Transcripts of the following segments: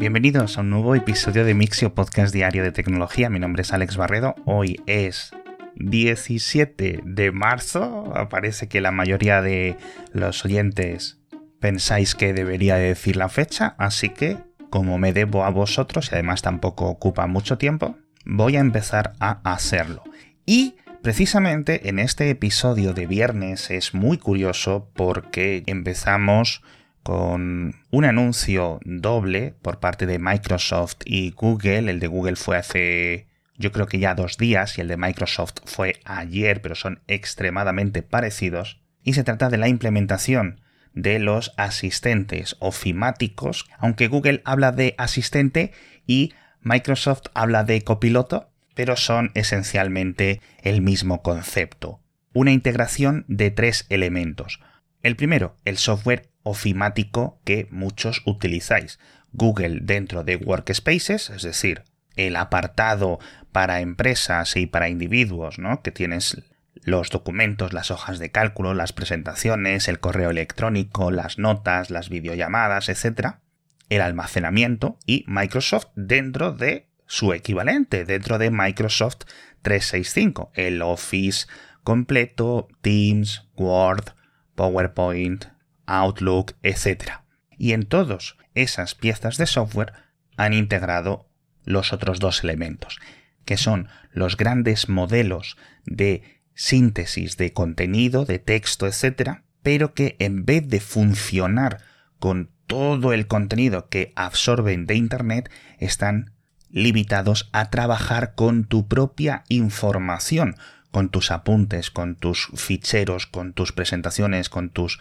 Bienvenidos a un nuevo episodio de Mixio Podcast Diario de Tecnología. Mi nombre es Alex Barredo. Hoy es 17 de marzo. Parece que la mayoría de los oyentes pensáis que debería decir la fecha, así que como me debo a vosotros y además tampoco ocupa mucho tiempo, voy a empezar a hacerlo. Y precisamente en este episodio de viernes es muy curioso porque empezamos con un anuncio doble por parte de Microsoft y Google. El de Google fue hace yo creo que ya dos días y el de Microsoft fue ayer, pero son extremadamente parecidos. Y se trata de la implementación de los asistentes ofimáticos, aunque Google habla de asistente y Microsoft habla de copiloto, pero son esencialmente el mismo concepto. Una integración de tres elementos. El primero, el software ofimático que muchos utilizáis. Google dentro de Workspaces, es decir, el apartado para empresas y para individuos, ¿no? Que tienes los documentos, las hojas de cálculo, las presentaciones, el correo electrónico, las notas, las videollamadas, etc. El almacenamiento y Microsoft dentro de su equivalente, dentro de Microsoft 365, el Office completo, Teams, Word, PowerPoint, Outlook, etc. Y en todas esas piezas de software han integrado los otros dos elementos, que son los grandes modelos de síntesis de contenido, de texto, etc., pero que en vez de funcionar con todo el contenido que absorben de Internet, están limitados a trabajar con tu propia información, con tus apuntes, con tus ficheros, con tus presentaciones, con tus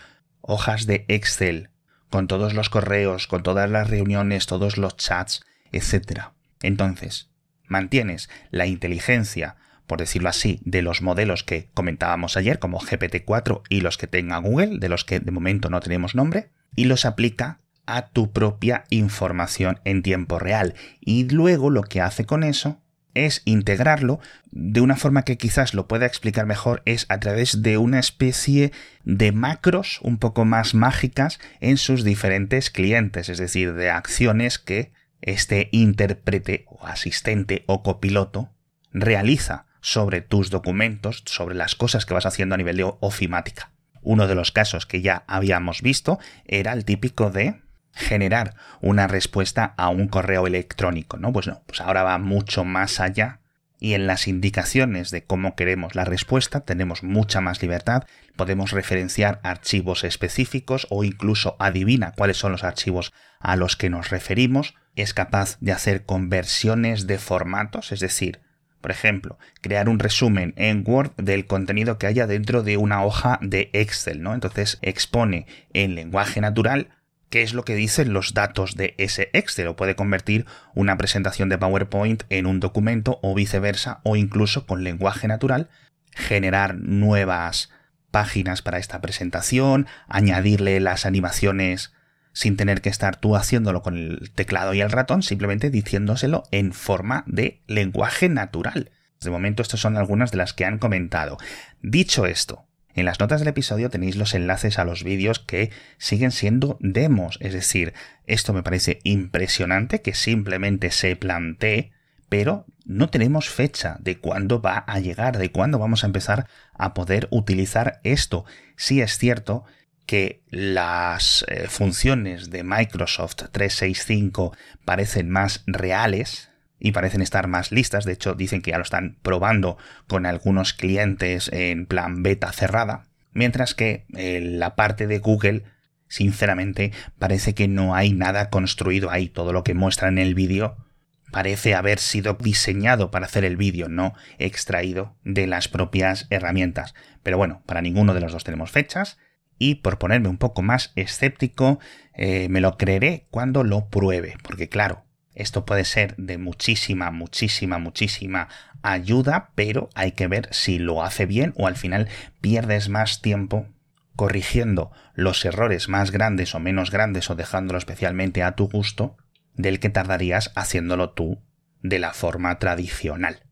hojas de Excel, con todos los correos, con todas las reuniones, todos los chats, etc. Entonces, mantienes la inteligencia, por decirlo así, de los modelos que comentábamos ayer, como GPT-4 y los que tenga Google, de los que de momento no tenemos nombre, y los aplica a tu propia información en tiempo real. Y luego lo que hace con eso es integrarlo de una forma que quizás lo pueda explicar mejor es a través de una especie de macros un poco más mágicas en sus diferentes clientes, es decir, de acciones que este intérprete o asistente o copiloto realiza sobre tus documentos, sobre las cosas que vas haciendo a nivel de ofimática. Uno de los casos que ya habíamos visto era el típico de generar una respuesta a un correo electrónico, ¿no? Pues no, pues ahora va mucho más allá y en las indicaciones de cómo queremos la respuesta tenemos mucha más libertad, podemos referenciar archivos específicos o incluso adivina cuáles son los archivos a los que nos referimos, es capaz de hacer conversiones de formatos, es decir, por ejemplo, crear un resumen en Word del contenido que haya dentro de una hoja de Excel, ¿no? Entonces expone en lenguaje natural qué es lo que dicen los datos de ese Excel puede convertir una presentación de PowerPoint en un documento o viceversa o incluso con lenguaje natural generar nuevas páginas para esta presentación, añadirle las animaciones sin tener que estar tú haciéndolo con el teclado y el ratón, simplemente diciéndoselo en forma de lenguaje natural. De momento, estas son algunas de las que han comentado. Dicho esto, en las notas del episodio tenéis los enlaces a los vídeos que siguen siendo demos, es decir, esto me parece impresionante que simplemente se plantee, pero no tenemos fecha de cuándo va a llegar, de cuándo vamos a empezar a poder utilizar esto. Sí es cierto que las eh, funciones de Microsoft 365 parecen más reales y parecen estar más listas. De hecho, dicen que ya lo están probando con algunos clientes en plan beta cerrada. Mientras que eh, la parte de Google, sinceramente, parece que no hay nada construido ahí. Todo lo que muestra en el vídeo parece haber sido diseñado para hacer el vídeo, no extraído de las propias herramientas. Pero bueno, para ninguno de los dos tenemos fechas y por ponerme un poco más escéptico, eh, me lo creeré cuando lo pruebe, porque claro, esto puede ser de muchísima, muchísima, muchísima ayuda, pero hay que ver si lo hace bien o al final pierdes más tiempo corrigiendo los errores más grandes o menos grandes o dejándolo especialmente a tu gusto del que tardarías haciéndolo tú de la forma tradicional.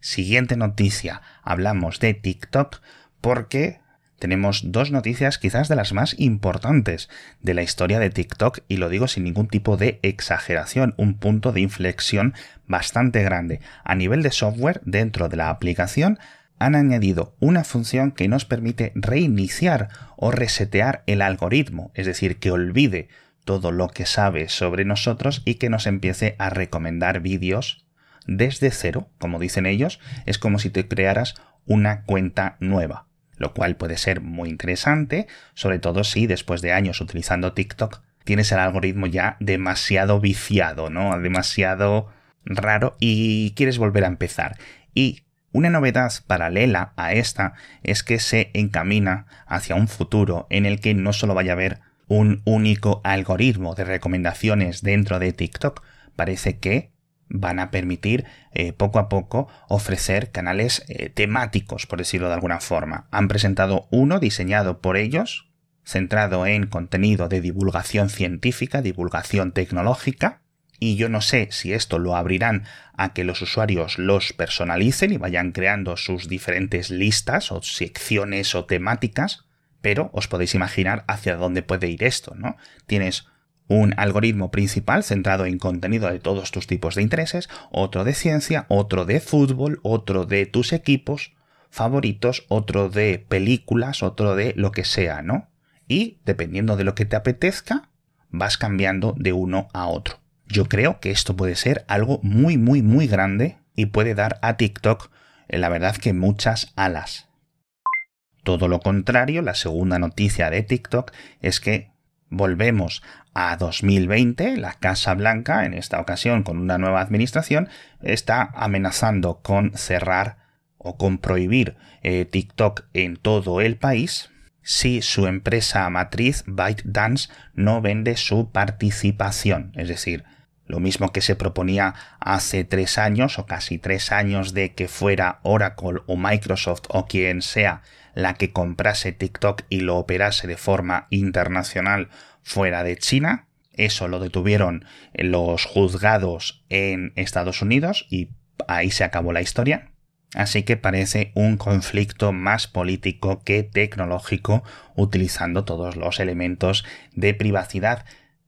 Siguiente noticia, hablamos de TikTok porque tenemos dos noticias quizás de las más importantes de la historia de TikTok y lo digo sin ningún tipo de exageración, un punto de inflexión bastante grande. A nivel de software, dentro de la aplicación, han añadido una función que nos permite reiniciar o resetear el algoritmo, es decir, que olvide todo lo que sabe sobre nosotros y que nos empiece a recomendar vídeos desde cero, como dicen ellos, es como si te crearas una cuenta nueva, lo cual puede ser muy interesante, sobre todo si después de años utilizando TikTok tienes el algoritmo ya demasiado viciado, ¿no? Demasiado raro y quieres volver a empezar. Y una novedad paralela a esta es que se encamina hacia un futuro en el que no solo vaya a haber un único algoritmo de recomendaciones dentro de TikTok, parece que van a permitir eh, poco a poco ofrecer canales eh, temáticos, por decirlo de alguna forma. Han presentado uno diseñado por ellos, centrado en contenido de divulgación científica, divulgación tecnológica, y yo no sé si esto lo abrirán a que los usuarios los personalicen y vayan creando sus diferentes listas o secciones o temáticas, pero os podéis imaginar hacia dónde puede ir esto, ¿no? Tienes un algoritmo principal centrado en contenido de todos tus tipos de intereses, otro de ciencia, otro de fútbol, otro de tus equipos favoritos, otro de películas, otro de lo que sea, ¿no? Y dependiendo de lo que te apetezca, vas cambiando de uno a otro. Yo creo que esto puede ser algo muy, muy, muy grande y puede dar a TikTok, eh, la verdad que muchas alas. Todo lo contrario, la segunda noticia de TikTok es que volvemos a 2020, la Casa Blanca, en esta ocasión con una nueva administración, está amenazando con cerrar o con prohibir eh, TikTok en todo el país si su empresa matriz ByteDance no vende su participación. Es decir, lo mismo que se proponía hace tres años o casi tres años de que fuera Oracle o Microsoft o quien sea la que comprase TikTok y lo operase de forma internacional fuera de China. Eso lo detuvieron los juzgados en Estados Unidos y ahí se acabó la historia. Así que parece un conflicto más político que tecnológico utilizando todos los elementos de privacidad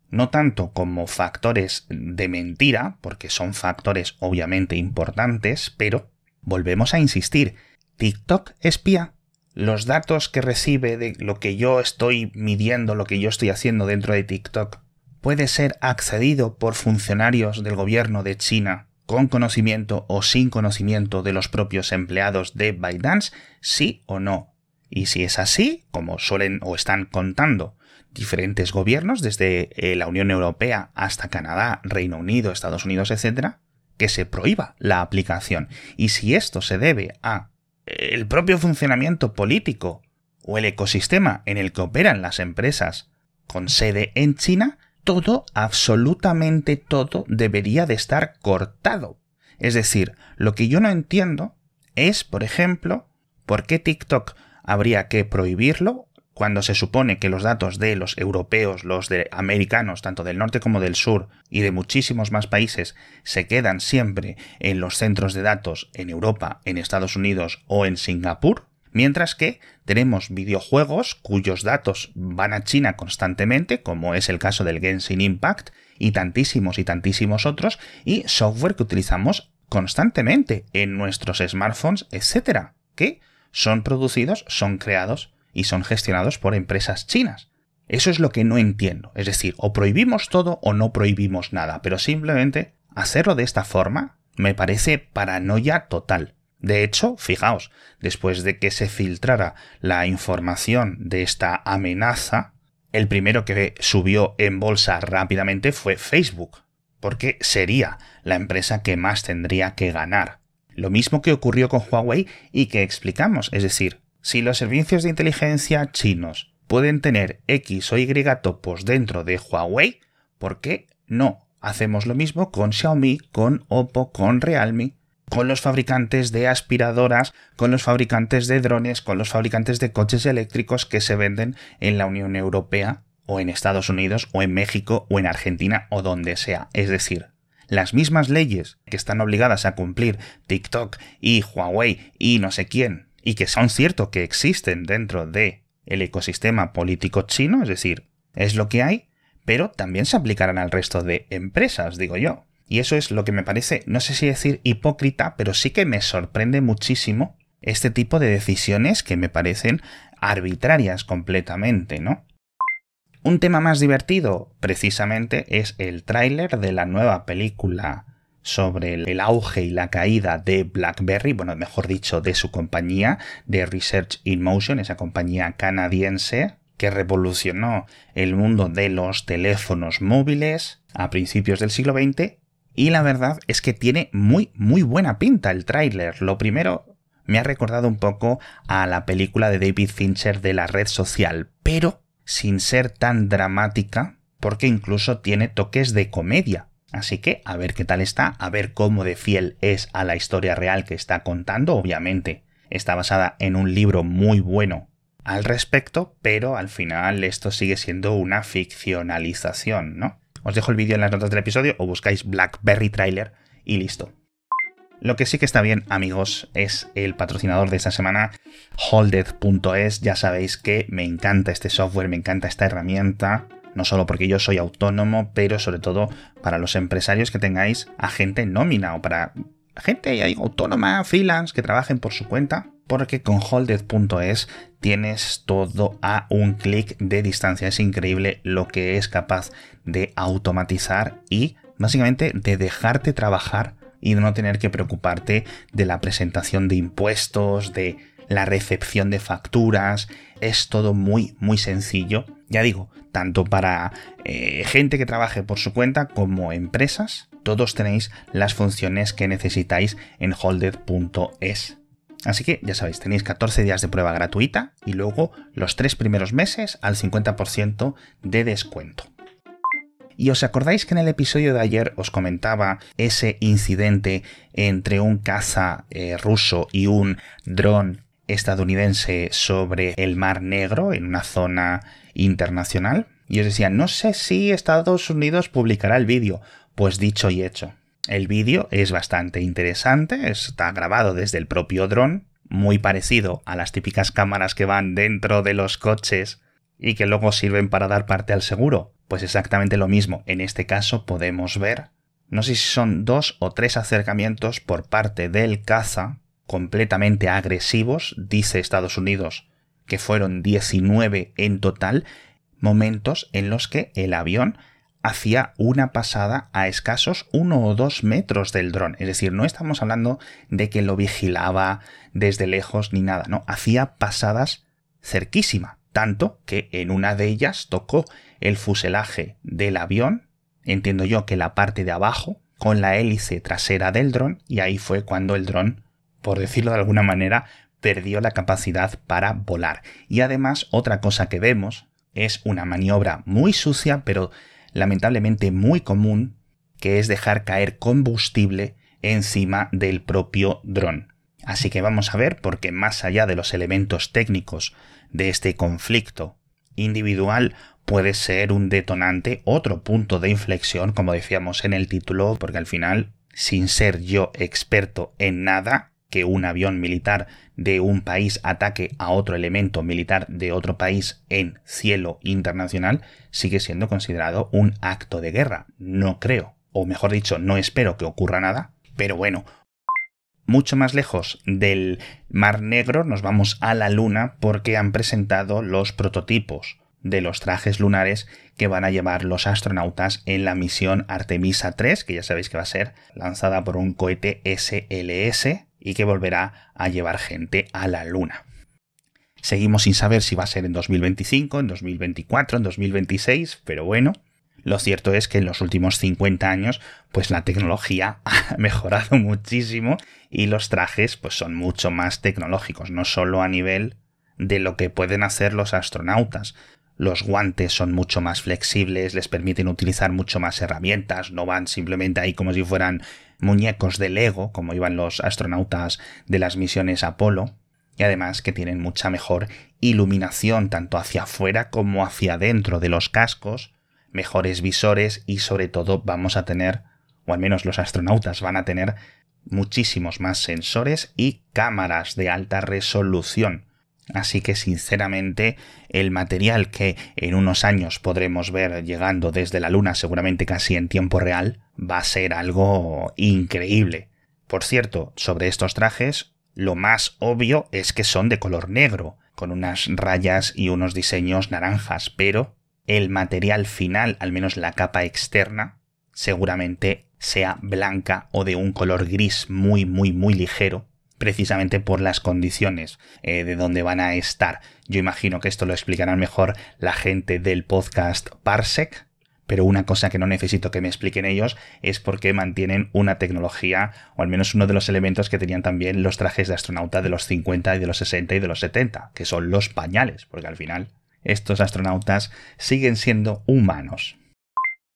no tanto como factores de mentira, porque son factores obviamente importantes, pero volvemos a insistir, TikTok espía. Los datos que recibe de lo que yo estoy midiendo, lo que yo estoy haciendo dentro de TikTok, puede ser accedido por funcionarios del gobierno de China con conocimiento o sin conocimiento de los propios empleados de ByteDance, sí o no. Y si es así, como suelen o están contando diferentes gobiernos, desde eh, la Unión Europea hasta Canadá, Reino Unido, Estados Unidos, etc., que se prohíba la aplicación. Y si esto se debe a el propio funcionamiento político o el ecosistema en el que operan las empresas con sede en China, todo, absolutamente todo, debería de estar cortado. Es decir, lo que yo no entiendo es, por ejemplo, por qué TikTok habría que prohibirlo cuando se supone que los datos de los europeos, los de americanos, tanto del norte como del sur, y de muchísimos más países, se quedan siempre en los centros de datos en Europa, en Estados Unidos o en Singapur, mientras que tenemos videojuegos cuyos datos van a China constantemente, como es el caso del Genshin Impact, y tantísimos y tantísimos otros, y software que utilizamos constantemente en nuestros smartphones, etcétera, que son producidos, son creados y son gestionados por empresas chinas. Eso es lo que no entiendo. Es decir, o prohibimos todo o no prohibimos nada, pero simplemente hacerlo de esta forma me parece paranoia total. De hecho, fijaos, después de que se filtrara la información de esta amenaza, el primero que subió en bolsa rápidamente fue Facebook, porque sería la empresa que más tendría que ganar. Lo mismo que ocurrió con Huawei y que explicamos, es decir, si los servicios de inteligencia chinos pueden tener X o Y topos dentro de Huawei, ¿por qué no hacemos lo mismo con Xiaomi, con Oppo, con Realme, con los fabricantes de aspiradoras, con los fabricantes de drones, con los fabricantes de coches eléctricos que se venden en la Unión Europea o en Estados Unidos o en México o en Argentina o donde sea. Es decir, las mismas leyes que están obligadas a cumplir TikTok y Huawei y no sé quién y que son ciertos que existen dentro de el ecosistema político chino, es decir, es lo que hay, pero también se aplicarán al resto de empresas, digo yo. Y eso es lo que me parece, no sé si decir hipócrita, pero sí que me sorprende muchísimo este tipo de decisiones que me parecen arbitrarias completamente, ¿no? Un tema más divertido, precisamente, es el tráiler de la nueva película sobre el auge y la caída de BlackBerry, bueno, mejor dicho, de su compañía, de Research in Motion, esa compañía canadiense que revolucionó el mundo de los teléfonos móviles a principios del siglo XX. Y la verdad es que tiene muy, muy buena pinta el tráiler. Lo primero, me ha recordado un poco a la película de David Fincher de la red social, pero sin ser tan dramática, porque incluso tiene toques de comedia. Así que a ver qué tal está, a ver cómo de fiel es a la historia real que está contando, obviamente. Está basada en un libro muy bueno al respecto, pero al final esto sigue siendo una ficcionalización, ¿no? Os dejo el vídeo en las notas del episodio o buscáis Blackberry Trailer y listo. Lo que sí que está bien, amigos, es el patrocinador de esta semana, Holded.es. Ya sabéis que me encanta este software, me encanta esta herramienta. No solo porque yo soy autónomo, pero sobre todo para los empresarios que tengáis a gente nómina o para gente autónoma, freelance, que trabajen por su cuenta. Porque con Holded.es tienes todo a un clic de distancia. Es increíble lo que es capaz de automatizar y básicamente de dejarte trabajar y de no tener que preocuparte de la presentación de impuestos, de la recepción de facturas. Es todo muy, muy sencillo. Ya digo, tanto para eh, gente que trabaje por su cuenta como empresas, todos tenéis las funciones que necesitáis en holded.es. Así que ya sabéis, tenéis 14 días de prueba gratuita y luego los tres primeros meses al 50% de descuento. Y os acordáis que en el episodio de ayer os comentaba ese incidente entre un caza eh, ruso y un dron estadounidense sobre el Mar Negro en una zona internacional. Y os decía, no sé si Estados Unidos publicará el vídeo. Pues dicho y hecho. El vídeo es bastante interesante, está grabado desde el propio dron, muy parecido a las típicas cámaras que van dentro de los coches y que luego sirven para dar parte al seguro. Pues exactamente lo mismo. En este caso podemos ver, no sé si son dos o tres acercamientos por parte del caza, completamente agresivos, dice Estados Unidos que fueron 19 en total, momentos en los que el avión hacía una pasada a escasos uno o dos metros del dron. Es decir, no estamos hablando de que lo vigilaba desde lejos ni nada, no, hacía pasadas cerquísima tanto que en una de ellas tocó el fuselaje del avión, entiendo yo que la parte de abajo, con la hélice trasera del dron, y ahí fue cuando el dron, por decirlo de alguna manera, perdió la capacidad para volar. Y además, otra cosa que vemos es una maniobra muy sucia, pero lamentablemente muy común, que es dejar caer combustible encima del propio dron. Así que vamos a ver, porque más allá de los elementos técnicos de este conflicto individual puede ser un detonante, otro punto de inflexión, como decíamos en el título, porque al final, sin ser yo experto en nada, que un avión militar de un país ataque a otro elemento militar de otro país en cielo internacional sigue siendo considerado un acto de guerra. No creo, o mejor dicho, no espero que ocurra nada, pero bueno, mucho más lejos del Mar Negro nos vamos a la Luna porque han presentado los prototipos de los trajes lunares que van a llevar los astronautas en la misión Artemisa 3, que ya sabéis que va a ser lanzada por un cohete SLS y que volverá a llevar gente a la Luna. Seguimos sin saber si va a ser en 2025, en 2024, en 2026, pero bueno, lo cierto es que en los últimos 50 años, pues la tecnología ha mejorado muchísimo y los trajes pues son mucho más tecnológicos, no solo a nivel de lo que pueden hacer los astronautas. Los guantes son mucho más flexibles, les permiten utilizar mucho más herramientas, no van simplemente ahí como si fueran muñecos de Lego, como iban los astronautas de las misiones Apolo, y además que tienen mucha mejor iluminación tanto hacia afuera como hacia adentro de los cascos, mejores visores y sobre todo vamos a tener, o al menos los astronautas van a tener, muchísimos más sensores y cámaras de alta resolución. Así que sinceramente el material que en unos años podremos ver llegando desde la Luna seguramente casi en tiempo real va a ser algo increíble. Por cierto, sobre estos trajes, lo más obvio es que son de color negro, con unas rayas y unos diseños naranjas, pero el material final, al menos la capa externa, seguramente sea blanca o de un color gris muy muy muy ligero, precisamente por las condiciones eh, de donde van a estar. Yo imagino que esto lo explicarán mejor la gente del podcast Parsec, pero una cosa que no necesito que me expliquen ellos es por qué mantienen una tecnología, o al menos uno de los elementos que tenían también los trajes de astronauta de los 50 y de los 60 y de los 70, que son los pañales, porque al final estos astronautas siguen siendo humanos.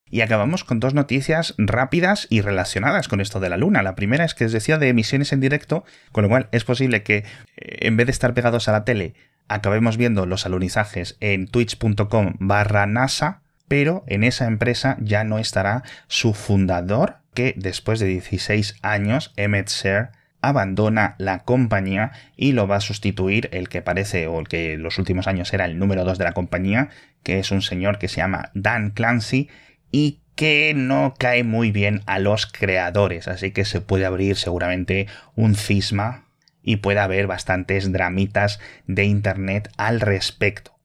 Y acabamos con dos noticias rápidas y relacionadas con esto de la Luna. La primera es que os decía de emisiones en directo, con lo cual es posible que eh, en vez de estar pegados a la tele, acabemos viendo los alunizajes en twitch.com barra NASA pero en esa empresa ya no estará su fundador, que después de 16 años, Emmett Shear, abandona la compañía y lo va a sustituir el que parece o el que en los últimos años era el número 2 de la compañía, que es un señor que se llama Dan Clancy y que no cae muy bien a los creadores, así que se puede abrir seguramente un cisma y puede haber bastantes dramitas de internet al respecto.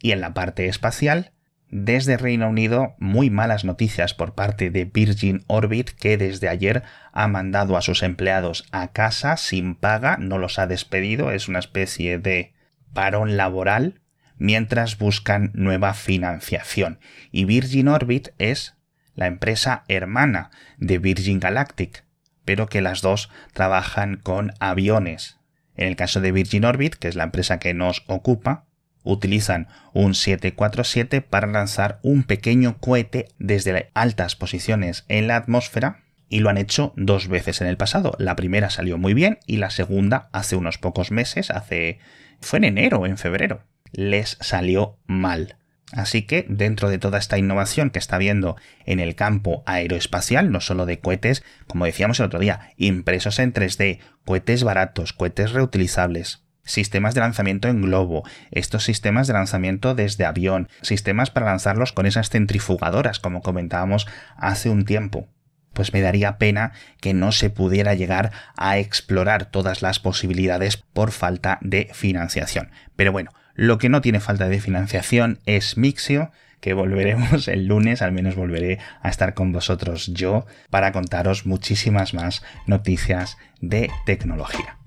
Y en la parte espacial, desde Reino Unido, muy malas noticias por parte de Virgin Orbit, que desde ayer ha mandado a sus empleados a casa sin paga, no los ha despedido, es una especie de parón laboral, mientras buscan nueva financiación. Y Virgin Orbit es la empresa hermana de Virgin Galactic, pero que las dos trabajan con aviones. En el caso de Virgin Orbit, que es la empresa que nos ocupa, utilizan un 747 para lanzar un pequeño cohete desde altas posiciones en la atmósfera y lo han hecho dos veces en el pasado. La primera salió muy bien y la segunda hace unos pocos meses, hace fue en enero o en febrero, les salió mal. Así que dentro de toda esta innovación que está habiendo en el campo aeroespacial, no solo de cohetes, como decíamos el otro día, impresos en 3D, cohetes baratos, cohetes reutilizables, sistemas de lanzamiento en globo, estos sistemas de lanzamiento desde avión, sistemas para lanzarlos con esas centrifugadoras, como comentábamos hace un tiempo. Pues me daría pena que no se pudiera llegar a explorar todas las posibilidades por falta de financiación. Pero bueno, lo que no tiene falta de financiación es Mixio, que volveremos el lunes, al menos volveré a estar con vosotros yo para contaros muchísimas más noticias de tecnología.